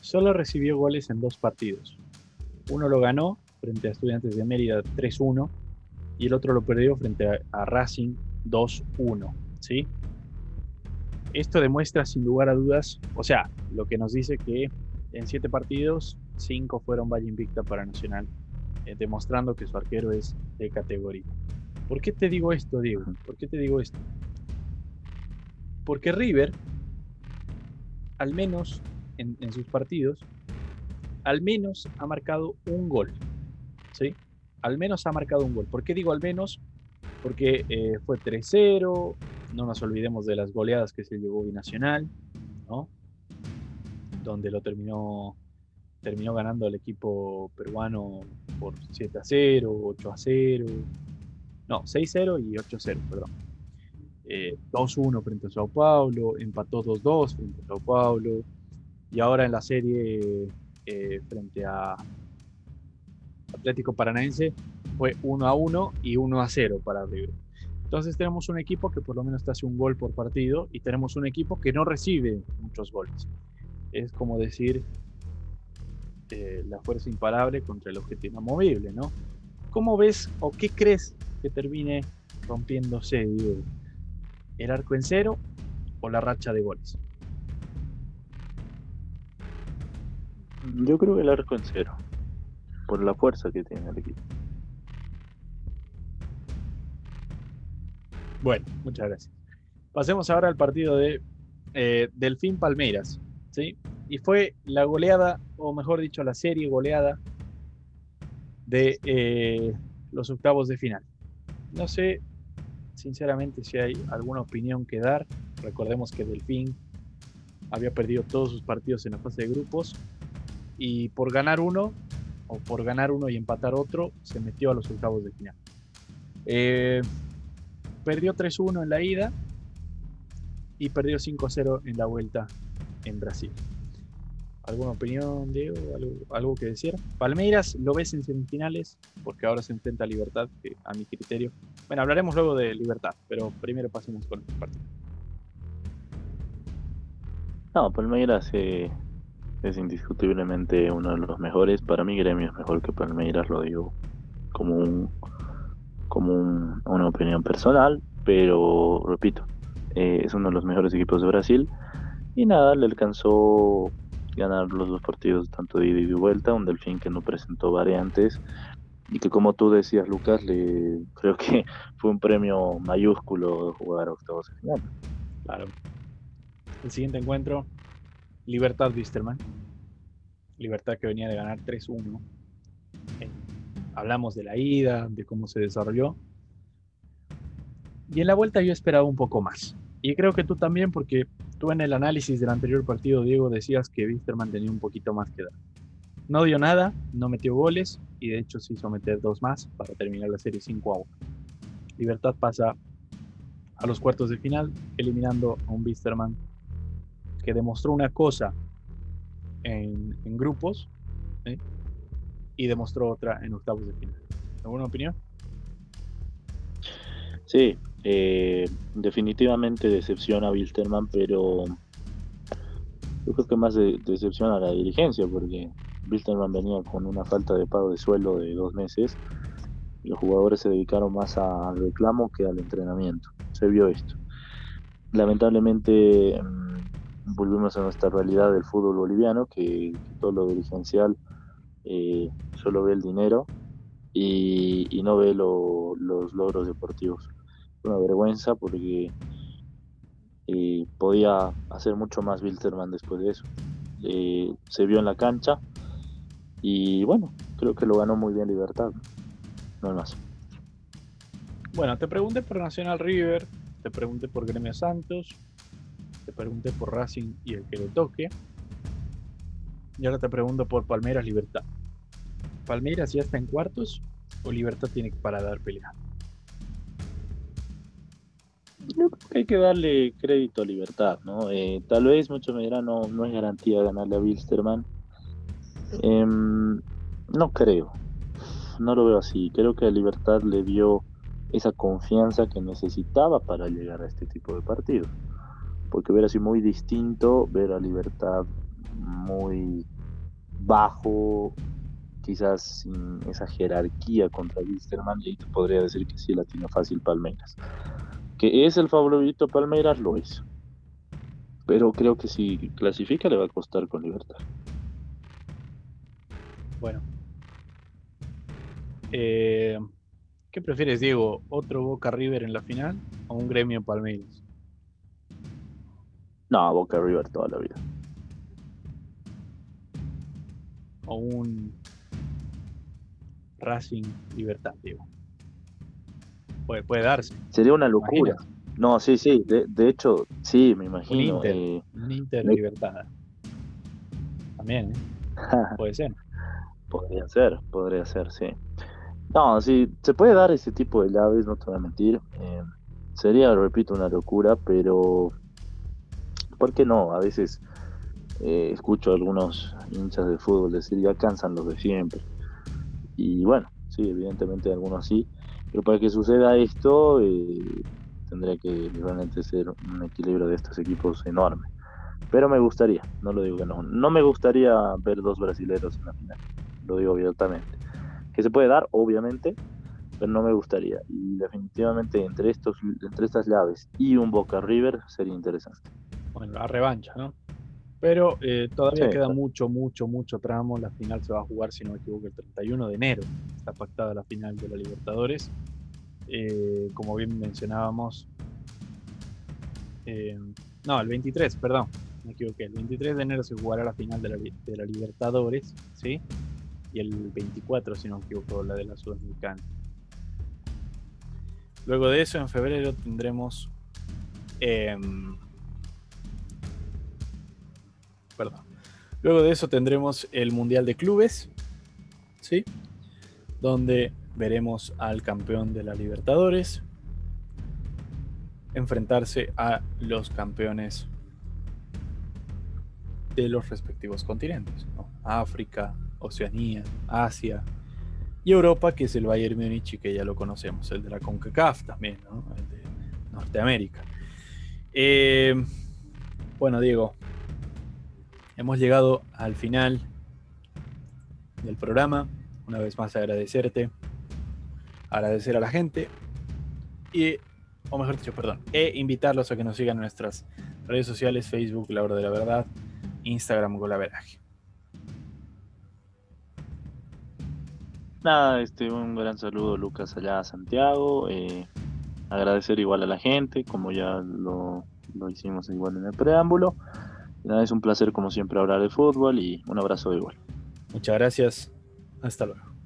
solo recibió goles en dos partidos. Uno lo ganó frente a Estudiantes de Mérida 3-1 y el otro lo perdió frente a, a Racing 2-1. ¿sí? Esto demuestra sin lugar a dudas, o sea, lo que nos dice que en siete partidos, cinco fueron Valle Invicta para Nacional, eh, demostrando que su arquero es de categoría. ¿Por qué te digo esto, Diego? ¿Por qué te digo esto? Porque River, al menos en, sus partidos, al menos ha marcado un gol. ¿Sí? Al menos ha marcado un gol. ¿Por qué digo al menos? Porque eh, fue 3-0, no nos olvidemos de las goleadas que se llevó Binacional, ¿no? Donde lo terminó, terminó ganando el equipo peruano por 7 a 0, 8 a 0, no, 6 a 0 y 8 a 0, perdón. 2-1 eh, frente a Sao Paulo, empató 2-2 frente a Sao Paulo, y ahora en la serie eh, frente a Atlético Paranaense fue 1 a 1 y 1 a 0 para River. Entonces tenemos un equipo que por lo menos te hace un gol por partido y tenemos un equipo que no recibe muchos goles. Es como decir eh, la fuerza imparable contra el objetivo inamovible, ¿no? ¿Cómo ves o qué crees que termine rompiéndose, ¿El arco en cero o la racha de goles? Yo creo que el arco en cero, por la fuerza que tiene el equipo. Bueno, muchas gracias. Pasemos ahora al partido de eh, Delfín Palmeiras. ¿sí? Y fue la goleada, o mejor dicho, la serie goleada de eh, los octavos de final. No sé, sinceramente, si hay alguna opinión que dar. Recordemos que Delfín había perdido todos sus partidos en la fase de grupos y por ganar uno, o por ganar uno y empatar otro, se metió a los octavos de final. Eh, perdió 3-1 en la ida y perdió 5-0 en la vuelta en Brasil. ¿Alguna opinión, Diego? ¿Algo, que decir? Palmeiras lo ves en semifinales porque ahora se enfrenta a Libertad, a mi criterio. Bueno, hablaremos luego de Libertad, pero primero pasemos con el partido. No, Palmeiras eh, es indiscutiblemente uno de los mejores. Para mí Gremio es mejor que Palmeiras, lo digo como un como una opinión personal, pero repito, eh, es uno de los mejores equipos de Brasil y nada, le alcanzó ganar los dos partidos tanto de ida y de vuelta, un Delfín que no presentó variantes y que como tú decías Lucas, le creo que fue un premio mayúsculo jugar octavos de final. Claro. El siguiente encuentro, Libertad Wisterman. Libertad que venía de ganar 3-1. Hablamos de la ida, de cómo se desarrolló. Y en la vuelta yo esperaba un poco más. Y creo que tú también, porque tú en el análisis del anterior partido, Diego, decías que Wisterman tenía un poquito más que dar. No dio nada, no metió goles y de hecho se hizo meter dos más para terminar la serie 5 a 1. Libertad pasa a los cuartos de final, eliminando a un Wisterman que demostró una cosa en, grupos ¿eh? Y demostró otra en octavos de final. ¿Alguna opinión? Sí, eh, definitivamente decepciona a Wilterman, pero yo creo que más de, decepciona a la dirigencia, porque Wilterman venía con una falta de pago de suelo de dos meses y los jugadores se dedicaron más al reclamo que al entrenamiento. Se vio esto. Lamentablemente mm, volvimos a nuestra realidad del fútbol boliviano, que, todo lo dirigencial eh, solo ve el dinero y, no ve los logros deportivos una vergüenza porque eh, podía hacer mucho más Wilterman después de eso. Eh, se vio en la cancha y bueno, creo que lo ganó muy bien Libertad. No más. Bueno, te pregunté por Nacional River, te pregunté por Gremio Santos, te pregunté por Racing y el que le toque. Y ahora te pregunto por Palmeiras Libertad. ¿Palmeiras ya está en cuartos o Libertad tiene de dar pelea? Yo creo que hay que darle crédito a Libertad, ¿no? Eh, tal vez mucho me dirán, no, no es garantía ganarle a Wilstermann. Em, no creo, no lo veo así. Creo que a Libertad le dio esa confianza que necesitaba para llegar a este tipo de partidos. Porque hubiera sido muy distinto ver a Libertad muy bajo, quizás sin esa jerarquía contra Wilstermann, y ahí te podría decir que sí la tiene fácil Palmeiras. Que es el favorito Palmeiras, lo es. Pero creo que si clasifica le va a costar con libertad. Bueno. Eh, ¿Qué prefieres, Diego? ¿Otro Boca River en la final o un gremio Palmeiras? No, Boca River toda la vida. O un Racing Libertad, Diego. Puede, darse. Sería una locura. No, sí, sí, de, hecho, sí, me imagino. Un Inter, eh, Inter Libertad. También, ¿eh? puede ser. Podría ser, podría ser, sí. No, sí, se puede dar ese tipo de llaves, no te voy a mentir. Eh, sería, repito, una locura, pero ¿por qué no? A veces eh, escucho a algunos hinchas de fútbol decir ya cansan los de siempre. Y bueno, sí, evidentemente algunos sí, pero para que suceda esto, eh, tendría que realmente ser un equilibrio de estos equipos enorme. Pero me gustaría, no lo digo que no. No me gustaría ver dos brasileros en la final, lo digo abiertamente. Que se puede dar, obviamente, pero no me gustaría. Y definitivamente entre, estos, entre estas llaves y un Boca River sería interesante. Bueno, la revancha, ¿no? Pero eh, todavía queda mucho, mucho, mucho tramo. La final se va a jugar, si no me equivoco, el 31 de enero. Está pactada la final de la Libertadores. Eh, como bien mencionábamos. Eh, no, el 23, perdón. Me equivoqué. El 23 de enero se jugará la final de la, Libertadores. ¿sí? Y el 24, si no me equivoco, la de la Sudamericana. Luego de eso, en febrero tendremos. Luego de eso tendremos el Mundial de Clubes, ¿sí? Donde veremos al campeón de la Libertadores enfrentarse a los campeones de los respectivos continentes, África, Oceanía, Asia y Europa, que es el Bayern Múnich que ya lo conocemos, el de la CONCACAF también, el de Norteamérica. Eh, bueno, Diego, hemos llegado al final del programa. Una vez más agradecerte, agradecer a la gente y, o mejor dicho, perdón, e invitarlos a que nos sigan en nuestras redes sociales, Facebook, La Hora de la Verdad, Instagram, Golaveraje. Nada, este, un gran saludo Lucas allá a Santiago. Eh, agradecer igual a la gente, como ya lo, lo hicimos igual en el preámbulo. Es un placer como siempre hablar de fútbol y un abrazo igual. Muchas gracias. Hasta luego.